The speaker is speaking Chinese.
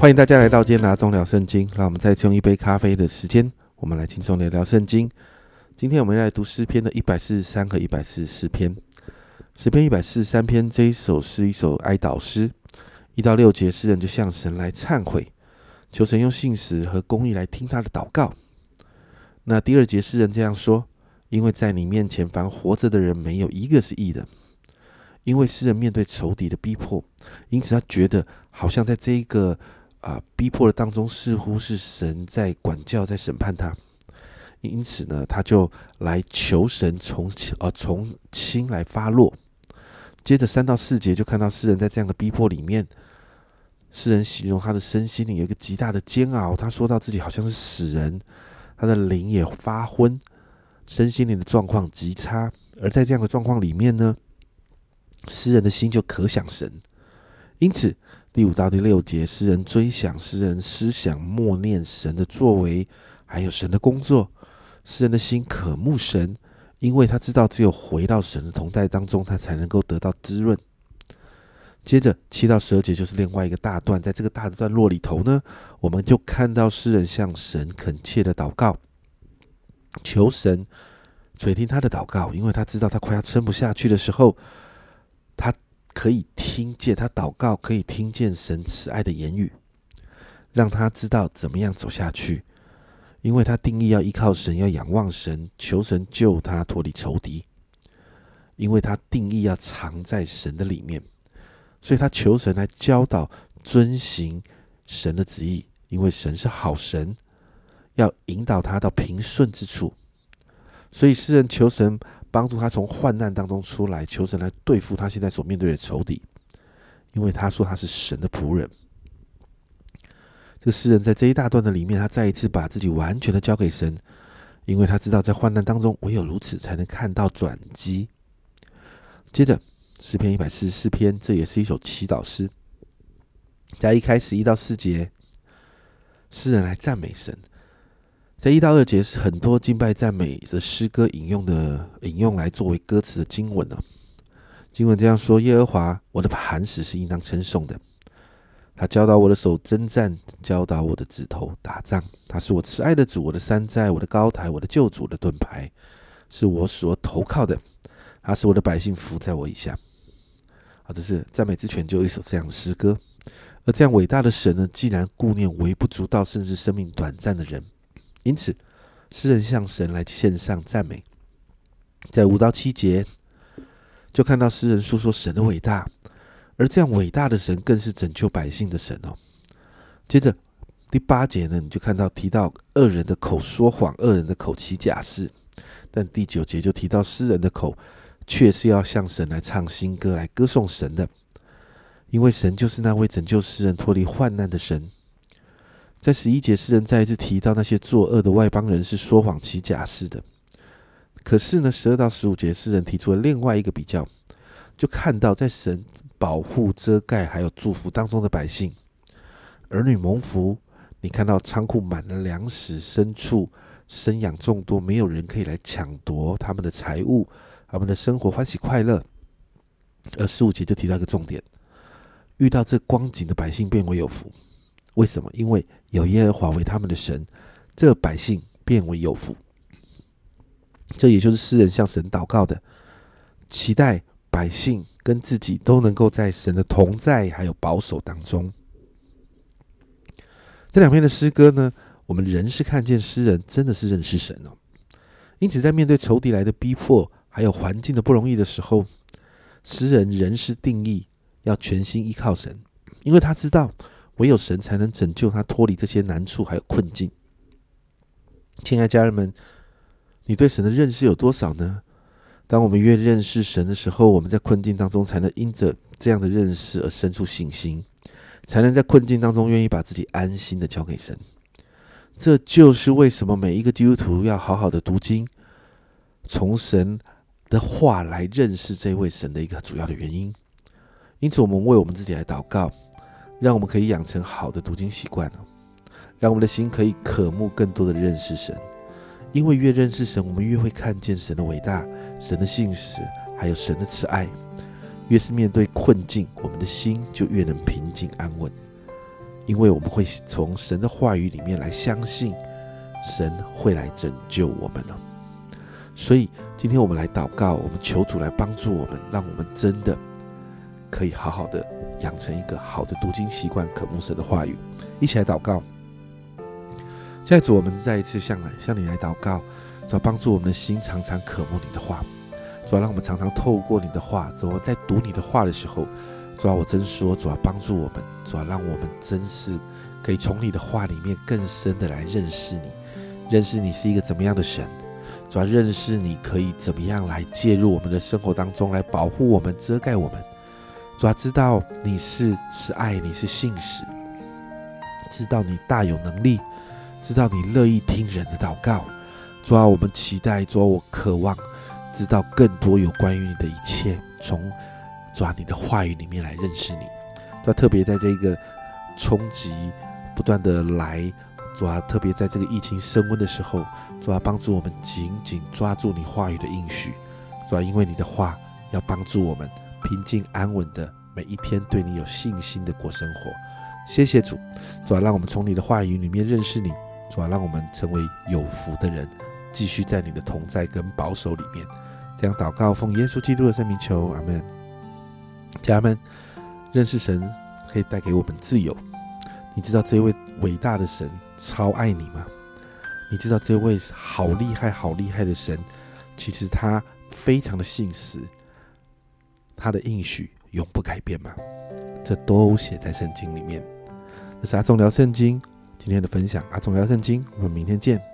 欢迎大家来到今天拿中聊圣经。让我们再次用一杯咖啡的时间，我们来轻松聊聊圣经。今天我们来读诗篇的一百四十三和一百四十四篇。诗篇一百四十三篇这一首是一首哀悼诗，一到六节诗人就向神来忏悔，求神用信实和公义来听他的祷告。那第二节诗人这样说：因为在你面前，凡活着的人没有一个是义的。因为诗人面对仇敌的逼迫，因此他觉得好像在这一个啊逼迫的当中，似乎是神在管教、在审判他。因此呢，他就来求神从呃从轻来发落。接着三到四节就看到诗人在这样的逼迫里面，诗人形容他的身心里有一个极大的煎熬。他说到自己好像是死人，他的灵也发昏，身心灵的状况极差。而在这样的状况里面呢？诗人的心就可想神，因此第五到第六节，诗人追想诗人思想默念神的作为，还有神的工作。诗人的心渴慕神，因为他知道只有回到神的同在当中，他才能够得到滋润。接着七到十二节就是另外一个大段，在这个大的段落里头呢，我们就看到诗人向神恳切的祷告，求神垂听他的祷告，因为他知道他快要撑不下去的时候。可以听见他祷告，可以听见神慈爱的言语，让他知道怎么样走下去。因为他定义要依靠神，要仰望神，求神救他脱离仇敌。因为他定义要藏在神的里面，所以他求神来教导遵行神的旨意。因为神是好神，要引导他到平顺之处。所以诗人求神。帮助他从患难当中出来，求神来对付他现在所面对的仇敌，因为他说他是神的仆人。这个诗人在这一大段的里面，他再一次把自己完全的交给神，因为他知道在患难当中，唯有如此才能看到转机。接着诗篇一百四十四篇，这也是一首祈祷诗，在一开始一到四节，诗人来赞美神。在一到二节是很多敬拜赞美的诗歌引用的引用来作为歌词的经文呢。经文这样说：耶和华，我的磐石是应当称颂的。他教导我的手征战，教导我的指头打仗。他是我慈爱的主，我的山寨，我的高台，我的救主的盾牌，是我所投靠的。他是我的百姓服在我以下。啊，这是赞美之泉就一首这样的诗歌。而这样伟大的神呢，既然顾念微不足道甚至生命短暂的人。因此，诗人向神来献上赞美，在五到七节就看到诗人诉说神的伟大，而这样伟大的神更是拯救百姓的神哦。接着第八节呢，你就看到提到恶人的口说谎，恶人的口起假誓，但第九节就提到诗人的口却是要向神来唱新歌，来歌颂神的，因为神就是那位拯救诗人脱离患难的神。在十一节，诗人再一次提到那些作恶的外邦人是说谎起假誓的。可是呢，十二到十五节，诗人提出了另外一个比较，就看到在神保护、遮盖还有祝福当中的百姓，儿女蒙福。你看到仓库满了粮食，牲畜生养众多，没有人可以来抢夺他们的财物，他们的生活欢喜快乐。而十五节就提到一个重点：遇到这光景的百姓，变为有福。为什么？因为有耶和华为他们的神，这百姓变为有福。这也就是诗人向神祷告的，期待百姓跟自己都能够在神的同在还有保守当中。这两篇的诗歌呢，我们仍是看见诗人真的是认识神哦。因此，在面对仇敌来的逼迫，还有环境的不容易的时候，诗人仍是定义要全心依靠神，因为他知道。唯有神才能拯救他脱离这些难处还有困境。亲爱家人们，你对神的认识有多少呢？当我们越认识神的时候，我们在困境当中才能因着这样的认识而生出信心，才能在困境当中愿意把自己安心的交给神。这就是为什么每一个基督徒要好好的读经，从神的话来认识这位神的一个主要的原因。因此，我们为我们自己来祷告。让我们可以养成好的读经习惯哦，让我们的心可以渴慕更多的认识神，因为越认识神，我们越会看见神的伟大、神的信实，还有神的慈爱。越是面对困境，我们的心就越能平静安稳。因为我们会从神的话语里面来相信，神会来拯救我们了。所以今天我们来祷告，我们求主来帮助我们，让我们真的可以好好的养成一个好的读经习惯，渴慕神的话语。一起来祷告。现在主，我们再一次向来向你来祷告，主要帮助我们的心常常渴慕你的话，主要让我们常常透过你的话，主要在读你的话的时候，主要我真说，主要帮助我们，主要让我们真是可以从你的话里面更深的来认识你，认识你是一个怎么样的神，主要认识你可以怎么样来介入我们的生活当中，来保护我们、遮盖我们，主要知道你是慈爱，你是信实，知道你大有能力。知道你乐意听人的祷告，主啊，我们期待，主啊，我渴望知道更多有关于你的一切，从主啊你的话语里面来认识你。主啊，特别在这个冲击不断的来，主啊，特别在这个疫情升温的时候，主啊，帮助我们紧紧抓住你话语的应许。主啊，因为你的话要帮助我们平静安稳的每一天，对你有信心的过生活。谢谢主，主啊，让我们从你的话语里面认识你。主啊，让我们成为有福的人，继续在你的同在跟保守里面。这样祷告，奉耶稣基督的圣名求，阿门。家人们，认识神可以带给我们自由。你知道这位伟大的神超爱你吗？你知道这位好厉害、好厉害的神，其实他非常的信实，他的应许永不改变吗？这都写在圣经里面。这是阿忠聊圣经。今天的分享，阿忠聊圣经，我们明天见。